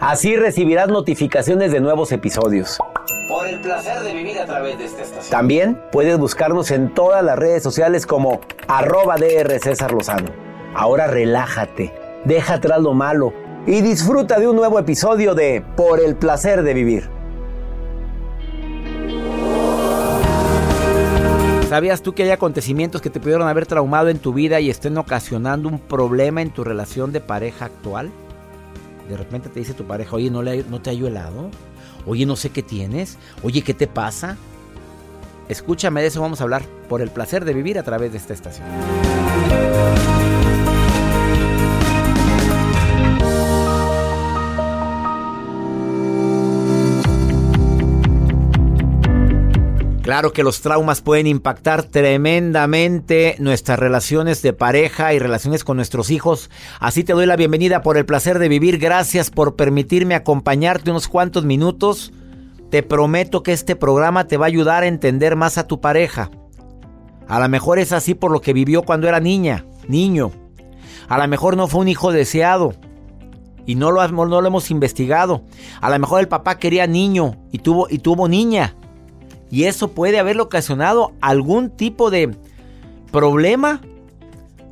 Así recibirás notificaciones de nuevos episodios. Por el placer de vivir a través de esta estación. También puedes buscarnos en todas las redes sociales como arroba DR César Lozano. Ahora relájate, deja atrás lo malo y disfruta de un nuevo episodio de Por el placer de vivir. ¿Sabías tú que hay acontecimientos que te pudieron haber traumado en tu vida y estén ocasionando un problema en tu relación de pareja actual? De repente te dice tu pareja, oye, ¿no, le, no te hallo helado? Oye, no sé qué tienes. Oye, ¿qué te pasa? Escúchame, de eso vamos a hablar por el placer de vivir a través de esta estación. Claro que los traumas pueden impactar tremendamente nuestras relaciones de pareja y relaciones con nuestros hijos. Así te doy la bienvenida por el placer de vivir. Gracias por permitirme acompañarte unos cuantos minutos. Te prometo que este programa te va a ayudar a entender más a tu pareja. A lo mejor es así por lo que vivió cuando era niña, niño. A lo mejor no fue un hijo deseado y no lo, hemos investigado. A lo mejor el papá quería niño y tuvo, y tuvo niña. Y eso puede haberle ocasionado algún tipo de problema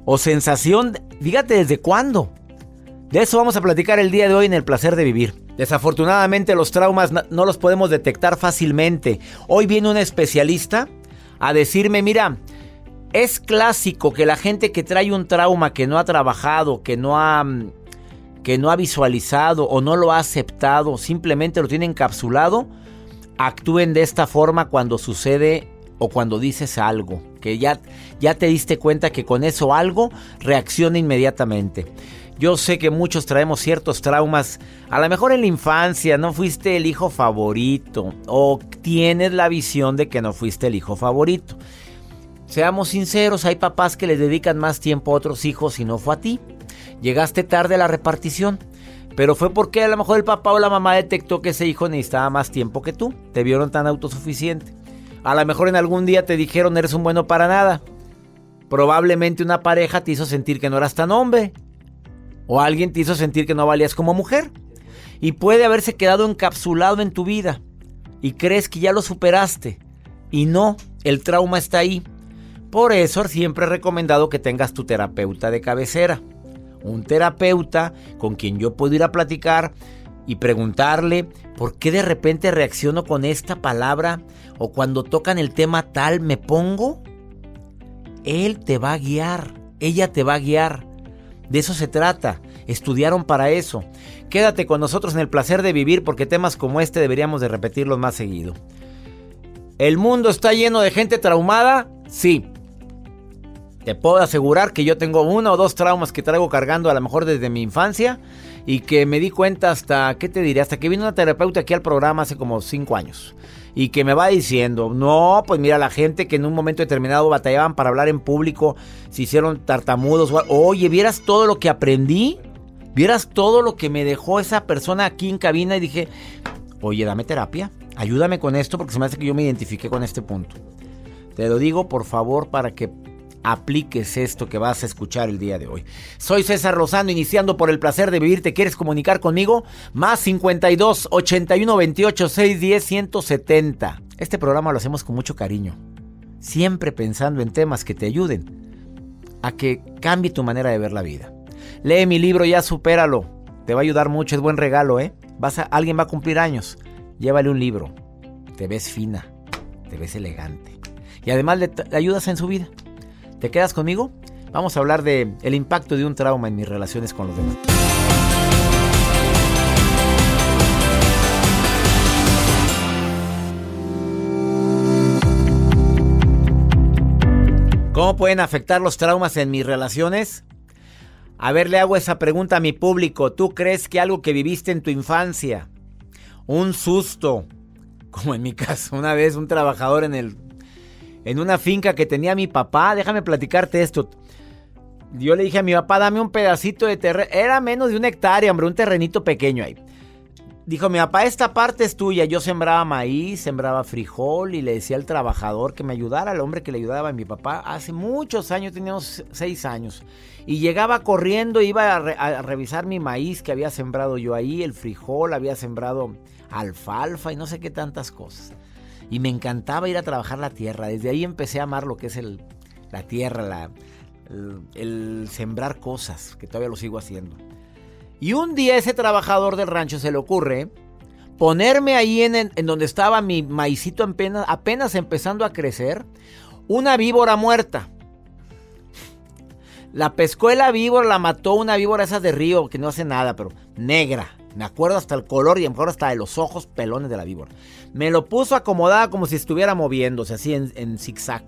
o sensación. Dígate desde cuándo. De eso vamos a platicar el día de hoy en el placer de vivir. Desafortunadamente los traumas no los podemos detectar fácilmente. Hoy viene un especialista a decirme, mira, es clásico que la gente que trae un trauma que no ha trabajado, que no ha que no ha visualizado o no lo ha aceptado, simplemente lo tiene encapsulado, actúen de esta forma cuando sucede o cuando dices algo, que ya, ya te diste cuenta que con eso algo reacciona inmediatamente. Yo sé que muchos traemos ciertos traumas, a lo mejor en la infancia no fuiste el hijo favorito o tienes la visión de que no fuiste el hijo favorito. Seamos sinceros, hay papás que les dedican más tiempo a otros hijos y no fue a ti. Llegaste tarde a la repartición. Pero fue porque a lo mejor el papá o la mamá detectó que ese hijo necesitaba más tiempo que tú. Te vieron tan autosuficiente. A lo mejor en algún día te dijeron eres un bueno para nada. Probablemente una pareja te hizo sentir que no eras tan hombre. O alguien te hizo sentir que no valías como mujer. Y puede haberse quedado encapsulado en tu vida. Y crees que ya lo superaste. Y no, el trauma está ahí. Por eso siempre he recomendado que tengas tu terapeuta de cabecera un terapeuta con quien yo puedo ir a platicar y preguntarle por qué de repente reacciono con esta palabra o cuando tocan el tema tal me pongo. Él te va a guiar, ella te va a guiar. De eso se trata. Estudiaron para eso. Quédate con nosotros en el placer de vivir porque temas como este deberíamos de repetirlos más seguido. ¿El mundo está lleno de gente traumada? Sí. Te puedo asegurar que yo tengo uno o dos traumas que traigo cargando a lo mejor desde mi infancia y que me di cuenta hasta, ¿qué te diré? Hasta que vino una terapeuta aquí al programa hace como cinco años y que me va diciendo, no, pues mira, la gente que en un momento determinado batallaban para hablar en público, se hicieron tartamudos, oye, ¿vieras todo lo que aprendí? ¿Vieras todo lo que me dejó esa persona aquí en cabina? Y dije, oye, dame terapia, ayúdame con esto porque se me hace que yo me identifique con este punto. Te lo digo por favor para que apliques esto que vas a escuchar el día de hoy. Soy César Rosano, iniciando por el placer de vivir. ¿Te quieres comunicar conmigo? Más 52 81 28 610 170. Este programa lo hacemos con mucho cariño, siempre pensando en temas que te ayuden a que cambie tu manera de ver la vida. Lee mi libro, ya supéralo. Te va a ayudar mucho, es buen regalo, ¿eh? Vas a, alguien va a cumplir años. Llévale un libro. Te ves fina, te ves elegante. Y además le ayudas en su vida. ¿Te quedas conmigo? Vamos a hablar de el impacto de un trauma en mis relaciones con los demás. ¿Cómo pueden afectar los traumas en mis relaciones? A ver, le hago esa pregunta a mi público. ¿Tú crees que algo que viviste en tu infancia, un susto, como en mi caso, una vez un trabajador en el en una finca que tenía mi papá. Déjame platicarte esto. yo le dije a mi papá, dame un pedacito de terreno. Era menos de una hectárea, hombre, un terrenito pequeño ahí. Dijo mi papá, esta parte es tuya. Yo sembraba maíz, sembraba frijol y le decía al trabajador que me ayudara, al hombre que le ayudaba a mi papá. Hace muchos años, teníamos seis años. Y llegaba corriendo, iba a, revisar mi maíz que había sembrado yo ahí, el frijol, había sembrado alfalfa y no sé qué tantas cosas. Y me encantaba ir a trabajar la tierra. Desde ahí empecé a amar lo que es el, la tierra, el, sembrar cosas, que todavía lo sigo haciendo. Y un día ese trabajador del rancho se le ocurre ponerme ahí en, donde estaba mi maicito apenas, apenas empezando a crecer, una víbora muerta. La pescó la víbora, la mató una víbora esas de río que no hace nada, pero negra. Me acuerdo hasta el color y a lo mejor hasta de los ojos pelones de la víbora. Me lo puso acomodada como si estuviera moviéndose, así en, en zigzag.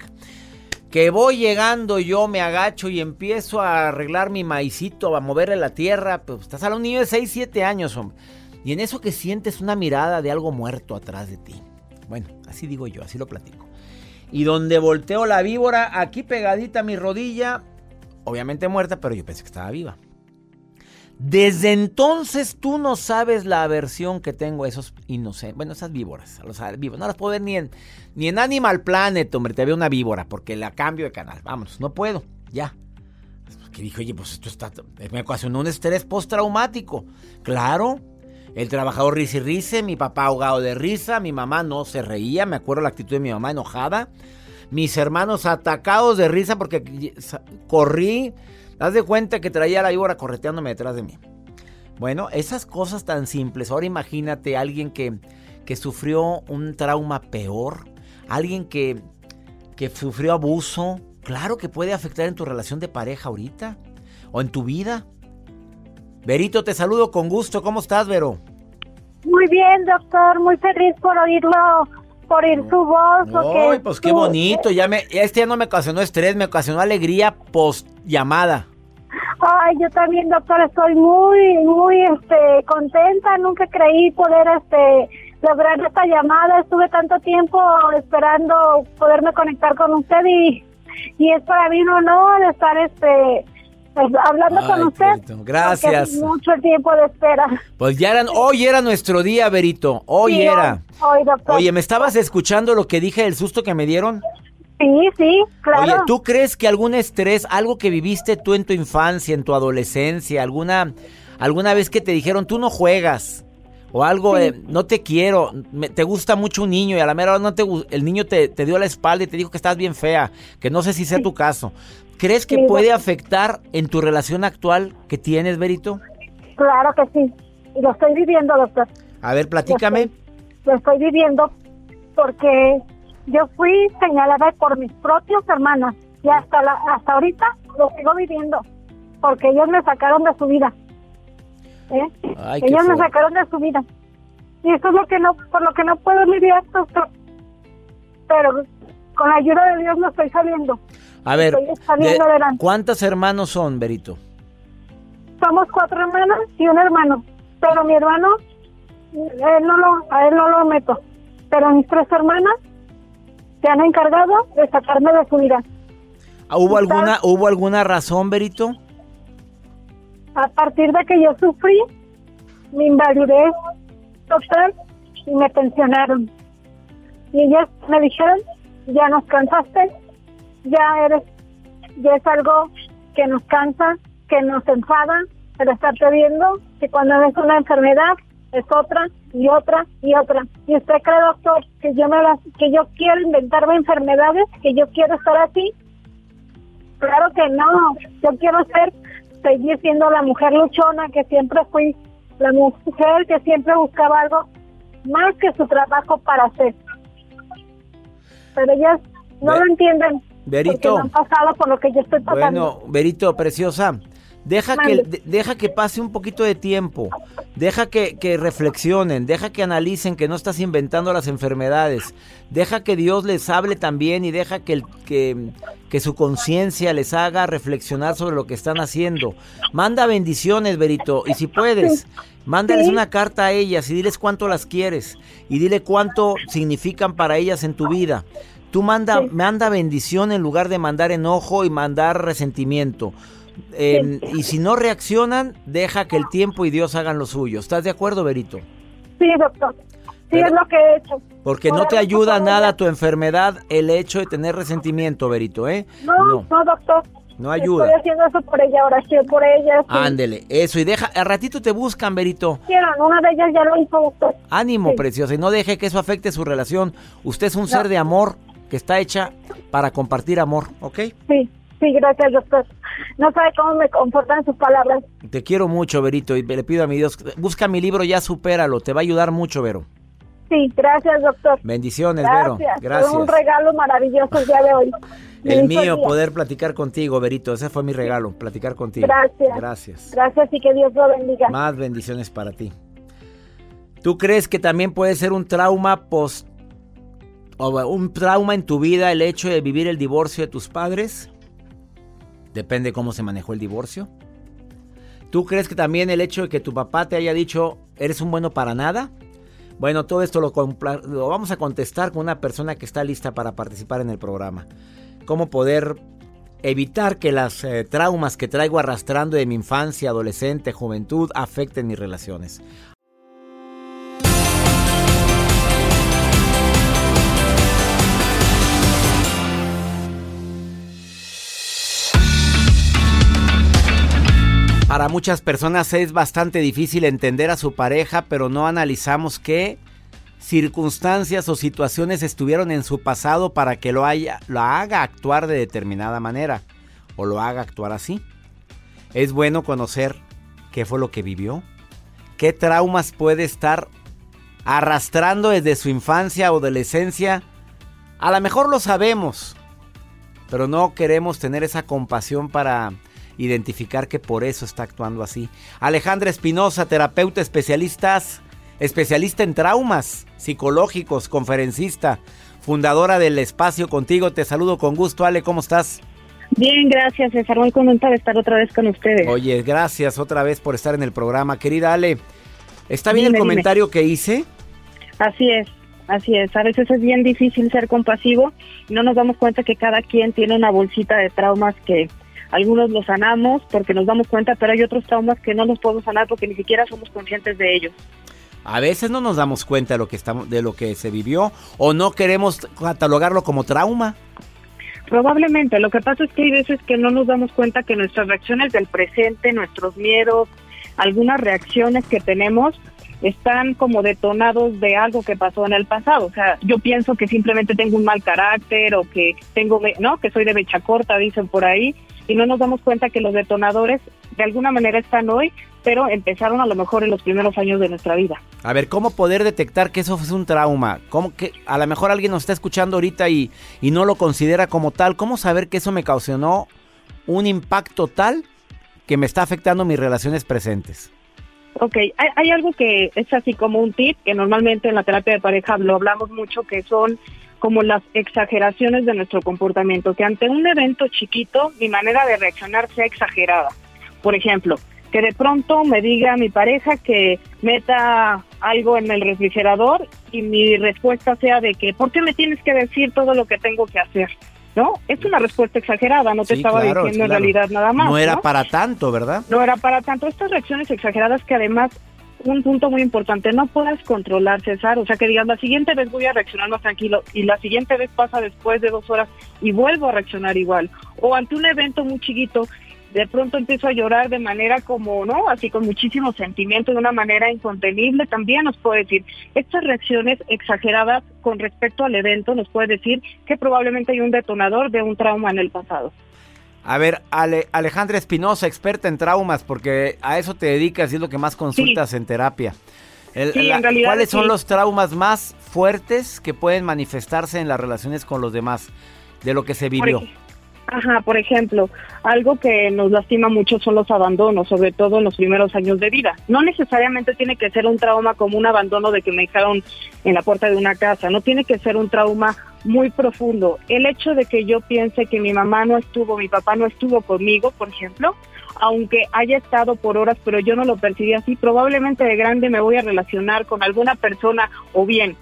Que voy llegando, yo me agacho y empiezo a arreglar mi maicito, a moverle la tierra. Pues estás a un niño de 6, 7 años, hombre. Y en eso que sientes una mirada de algo muerto atrás de ti. Bueno, así digo yo, así lo platico. Y donde volteo la víbora, aquí pegadita a mi rodilla, obviamente muerta, pero yo pensé que estaba viva. Desde entonces tú no sabes la aversión que tengo a esos inocentes, bueno, esas víboras, a los víboras. No las puedo ver ni en, ni en Animal Planet, hombre, te veo una víbora, porque la cambio de canal. Vámonos, no puedo, ya. Que dije, oye, pues esto está, me ocasionó un estrés postraumático. Claro, el trabajador risa y mi papá ahogado de risa, mi mamá no se reía, me acuerdo la actitud de mi mamá enojada. Mis hermanos atacados de risa porque corrí Haz de cuenta que traía la víbora correteándome detrás de mí. Bueno, esas cosas tan simples. Ahora imagínate a alguien que, que sufrió un trauma peor, alguien que, que sufrió abuso. Claro que puede afectar en tu relación de pareja ahorita o en tu vida. Verito, te saludo con gusto. ¿Cómo estás, Vero? Muy bien, doctor. Muy feliz por oírlo, por oír su voz. Ay, pues qué bonito. Ya me, este ya no me ocasionó estrés, me ocasionó alegría post llamada. Ay, yo también, doctor, estoy muy, muy, este, contenta. Nunca creí poder, este, lograr esta llamada. Estuve tanto tiempo esperando poderme conectar con usted y, y es para mí un honor estar, este, pues, hablando con usted. Gracias. Mucho tiempo de espera. Pues ya eran, hoy era nuestro día, Berito. Hoy era. Hoy, doctor. Oye, ¿me estabas escuchando lo que dije, el susto que me dieron? Sí, sí, claro. Oye, ¿tú crees que algún estrés, algo que viviste tú en tu infancia, en tu adolescencia, alguna, alguna vez que te dijeron tú no juegas? O algo, no te quiero, te gusta mucho un niño y a la mera hora no te, el niño te, dio la espalda y te dijo que estás bien fea, que no sé si sea tu caso. ¿Crees que puede afectar en tu relación actual que tienes, Berito? Claro que sí, y lo estoy viviendo, doctor. A ver, platícame. lo estoy viviendo porque yo fui señalada por mis propios hermanos y hasta la, hasta ahorita lo sigo viviendo porque ellos me sacaron de su vida. ¿eh? ellos me sacaron de su vida. Y eso es lo que no, por lo que no puedo lidiar, doctor. Pero con la ayuda de Dios no estoy saliendo. A ver, ¿cuántos hermanos son, Berito? Somos cuatro hermanas y un hermano. Pero mi hermano, él no lo, a él no lo meto. Pero mis tres hermanas se han encargado de sacarme de su vida. Ah, ¿Hubo alguna, ¿Hubo alguna razón, Berito? A partir de que yo sufrí, me invalidez total y me pensionaron. Y ellas me dijeron, ya nos cansaste, ya eres, ya es algo que nos cansa, que nos enfada, pero estarte viendo que cuando es una enfermedad es otra y otra y otra. Y usted cree, doctor, que yo me las, que yo quiero inventarme enfermedades, que yo quiero estar así. Claro que no. Yo quiero ser, seguir siendo la mujer luchona que siempre fui, la mujer que siempre buscaba algo más que su trabajo para hacer. Pero ellas no lo entienden. Berito. han pasado por lo que yo estoy pasando. Bueno, Berito, preciosa. Deja que, deja que pase un poquito de tiempo, deja que, reflexionen, deja que analicen que no estás inventando las enfermedades, deja que Dios les hable también y deja que, que, que su conciencia les haga reflexionar sobre lo que están haciendo. Manda bendiciones, Berito, y si puedes, mándales una carta a ellas y diles cuánto las quieres y dile cuánto significan para ellas en tu vida. Tú manda, manda bendición en lugar de mandar enojo y mandar resentimiento. Em, y si no reaccionan, deja que el tiempo y Dios hagan lo suyo. ¿Estás de acuerdo, Berito? Sí, doctor. Sí, es lo que he hecho. Porque no te ayuda nada tu enfermedad el hecho de tener resentimiento, Berito, ¿eh? No, no, doctor. No ayuda. Estoy haciendo eso por ella, oración por ella. Ándele, eso, y deja, a ratito te buscan, Berito. Quiero, una de ellas ya lo hizo doctor. Ánimo, preciosa, y no deje que eso afecte su relación. Usted es un ser de amor que está hecha para compartir amor, ¿ok? Sí, sí, gracias, doctor. No sabe cómo me confortan sus palabras. Te quiero mucho, Berito, y le pido a mi Dios, busca mi libro, ya supéralo, te va a ayudar mucho, Vero. Sí, gracias, doctor. Bendiciones, Vero. Gracias. Fue un regalo maravilloso el día de hoy. El mío, poder platicar contigo, Berito. Ese fue mi regalo, platicar contigo. Gracias. Gracias. Gracias y que Dios lo bendiga. Más bendiciones para ti. ¿Tú crees que también puede ser un trauma post o un trauma en tu vida el hecho de vivir el divorcio de tus padres? Depende cómo se manejó el divorcio. ¿Tú crees que también el hecho de que tu papá te haya dicho eres un bueno para nada? Bueno, todo esto lo, vamos a contestar con una persona que está lista para participar en el programa. ¿Cómo poder evitar que las eh, traumas que traigo arrastrando de mi infancia, adolescente, juventud afecten mis relaciones? Para muchas personas es bastante difícil entender a su pareja, pero no analizamos qué circunstancias o situaciones estuvieron en su pasado para que lo, haya, lo haga actuar de determinada manera o lo haga actuar así. Es bueno conocer qué fue lo que vivió, qué traumas puede estar arrastrando desde su infancia o adolescencia. A lo mejor lo sabemos, pero no queremos tener esa compasión para identificar que por eso está actuando así. Alejandra Espinosa, terapeuta especialistas, especialista en traumas psicológicos, conferencista, fundadora del espacio contigo. Te saludo con gusto, Ale, ¿cómo estás? Bien, gracias, César. Muy contenta de estar otra vez con ustedes. Oye, gracias otra vez por estar en el programa. Querida Ale, ¿está bien el comentario que hice? Así es. Así es, a veces es bien difícil ser compasivo y no nos damos cuenta que cada quien tiene una bolsita de traumas que algunos los sanamos porque nos damos cuenta, pero hay otros traumas que no los podemos sanar porque ni siquiera somos conscientes de ellos. A veces no nos damos cuenta de lo que estamos, de lo que se vivió, o no queremos catalogarlo como trauma. Probablemente. Lo que pasa es que hay veces que no nos damos cuenta que nuestras reacciones del presente, nuestros miedos, algunas reacciones que tenemos están como detonados de algo que pasó en el pasado. O sea, yo pienso que simplemente tengo un mal carácter o que tengo, ¿no? Que soy de mecha corta, dicen por ahí, y no nos damos cuenta que los detonadores de alguna manera están hoy, pero empezaron a lo mejor en los primeros años de nuestra vida. A ver, ¿cómo poder detectar que eso fue un trauma? ¿Cómo que a lo mejor alguien nos está escuchando ahorita y, y no lo considera como tal? ¿Cómo saber que eso me causó un impacto tal que me está afectando mis relaciones presentes? Ok, hay, hay, algo que es así como un tip, que normalmente en la terapia de pareja lo hablamos mucho, que son como las exageraciones de nuestro comportamiento, que ante un evento chiquito mi manera de reaccionar sea exagerada. Por ejemplo, que de pronto me diga mi pareja que meta algo en el refrigerador y mi respuesta sea de que, ¿por qué me tienes que decir todo lo que tengo que hacer? ¿No? Es una respuesta exagerada, no te estaba diciendo en realidad nada más. No era para tanto, ¿verdad? No era para tanto. Estas reacciones exageradas que además un punto muy importante, no puedes controlar, César, o sea, que digas, la siguiente vez voy a reaccionar más tranquilo y la siguiente vez pasa después de dos horas y vuelvo a reaccionar igual. O ante un evento muy chiquito de pronto empiezo a llorar de manera como, ¿no? Así con muchísimo sentimiento, de una manera incontenible, también nos puede decir, estas reacciones exageradas con respecto al evento nos puede decir que probablemente hay un detonador de un trauma en el pasado. A ver, Ale, Alejandra Espinosa, experta en traumas, porque a eso te dedicas y es lo que más consultas en terapia. sí, en realidad, ¿Cuáles son los traumas más fuertes que pueden manifestarse en las relaciones con los demás de lo que se vivió? Ajá, por ejemplo, algo que nos lastima mucho son los abandonos, sobre todo en los primeros años de vida. No necesariamente tiene que ser un trauma como un abandono de que me dejaron en la puerta de una casa, no tiene que ser un trauma muy profundo. El hecho de que yo piense que mi mamá no estuvo, mi papá no estuvo conmigo, por ejemplo, aunque haya estado por horas, pero yo no lo percibí así, probablemente de grande me voy a relacionar con alguna persona o bien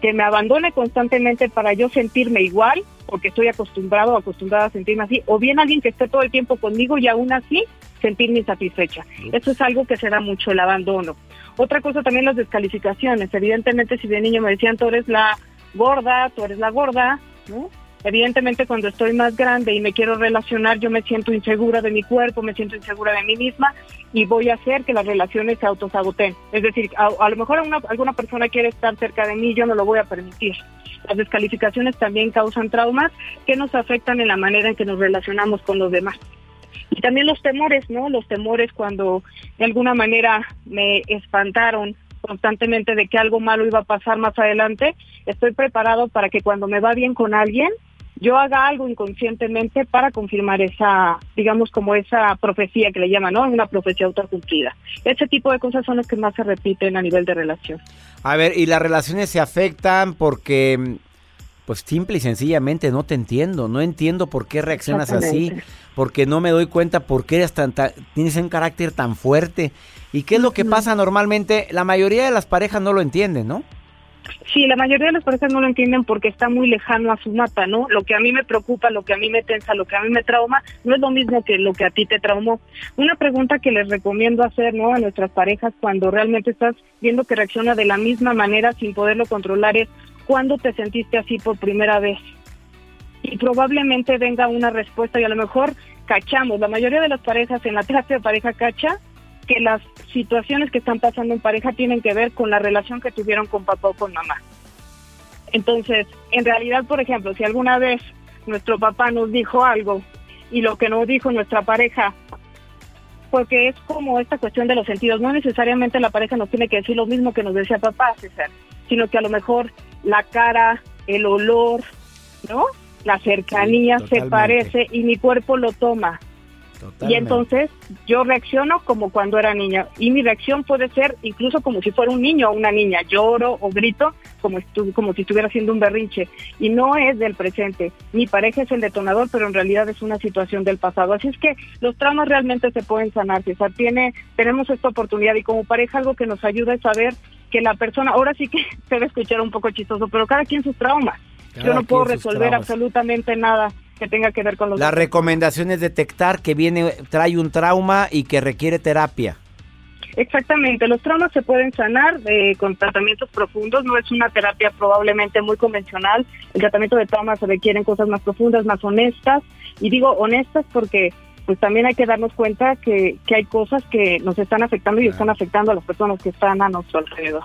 que me abandone constantemente para yo sentirme igual porque estoy acostumbrado o acostumbrada a sentirme así, o bien alguien que esté todo el tiempo conmigo y aún así sentirme insatisfecha. Eso es algo que se da mucho, el abandono. Otra cosa también las descalificaciones. Evidentemente, si de niño me decían, tú eres la gorda, tú eres la gorda, ¿no? Evidentemente cuando estoy más grande y me quiero relacionar, yo me siento insegura de mi cuerpo, me siento insegura de mí misma y voy a hacer que las relaciones se autosaboten. Es decir, a, lo mejor alguna persona quiere estar cerca de mí, yo no lo voy a permitir. Las descalificaciones también causan traumas que nos afectan en la manera en que nos relacionamos con los demás. Y también los temores, ¿no? Los temores cuando de alguna manera me espantaron constantemente de que algo malo iba a pasar más adelante, estoy preparado para que cuando me va bien con alguien, yo haga algo inconscientemente para confirmar esa, digamos, como esa profecía que le llaman, ¿no? Una profecía autocumplida. Ese tipo de cosas son las que más se repiten a nivel de relación. A ver, ¿y las relaciones se afectan porque, pues simple y sencillamente no te entiendo, no entiendo por qué reaccionas así, porque no me doy cuenta por qué eres tan, tienes un carácter tan fuerte? ¿Y qué es lo que pasa normalmente? La mayoría de las parejas no lo entienden, ¿no? Sí, la mayoría de las parejas no lo entienden porque está muy lejano a su mapa, ¿no? Lo que a mí me preocupa, lo que a mí me tensa, lo que a mí me trauma, no es lo mismo que lo que a ti te traumó. Una pregunta que les recomiendo hacer, ¿no? A nuestras parejas cuando realmente estás viendo que reacciona de la misma manera sin poderlo controlar es, ¿cuándo te sentiste así por primera vez? Y probablemente venga una respuesta y a lo mejor cachamos. La mayoría de las parejas en la terapia de pareja cacha que las situaciones que están pasando en pareja tienen que ver con la relación que tuvieron con papá o con mamá. Entonces, en realidad, por ejemplo, si alguna vez nuestro papá nos dijo algo y lo que nos dijo nuestra pareja, porque es como esta cuestión de los sentidos, no necesariamente la pareja nos tiene que decir lo mismo que nos decía papá, César, sino que a lo mejor la cara, el olor, ¿no? La cercanía se parece y mi cuerpo lo toma. Y entonces yo reacciono como cuando era niña. Y mi reacción puede ser incluso como si fuera un niño o una niña. Lloro o grito como, como si estuviera haciendo un berrinche. Y no es del presente. Mi pareja es el detonador, pero en realidad es una situación del pasado. Así es que los traumas realmente se pueden sanar. sea, Tiene, tenemos esta oportunidad y como pareja algo que nos ayuda es saber que la persona, ahora sí que se debe escuchar un poco chistoso, pero cada quien sus traumas. Yo no puedo resolver absolutamente nada que tenga que ver con los... La recomendación es detectar que viene, trae un trauma y que requiere terapia. Exactamente, los traumas se pueden sanar eh, con tratamientos profundos, no es una terapia probablemente muy convencional, el tratamiento de traumas se requieren cosas más profundas, más honestas, y digo honestas porque pues también hay que darnos cuenta que, que hay cosas que nos están afectando y están afectando a las personas que están a nuestro alrededor.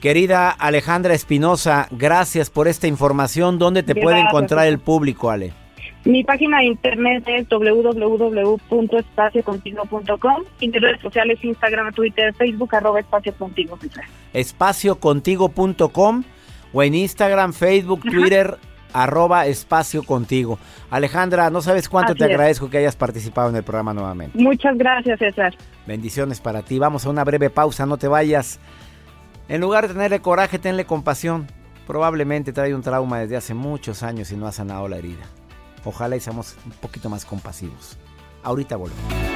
Querida Alejandra Espinosa, gracias por esta información. ¿Dónde te puede encontrar el público, Ale? Mi página de internet es www.espaciocontigo.com y mis redes sociales Instagram, Twitter, Facebook, arroba espaciocontigo. Espaciocontigo.com o en Instagram, Facebook, Twitter, arroba espacio contigo. Alejandra, no sabes cuánto te agradezco que hayas participado en el programa nuevamente. Muchas gracias, César. Bendiciones para ti. Vamos a una breve pausa, no te vayas. En lugar de tenerle coraje, tenle compasión. Probablemente trae un trauma desde hace muchos años y no ha sanado la herida. Ojalá y seamos un poquito más compasivos. Ahorita volvemos.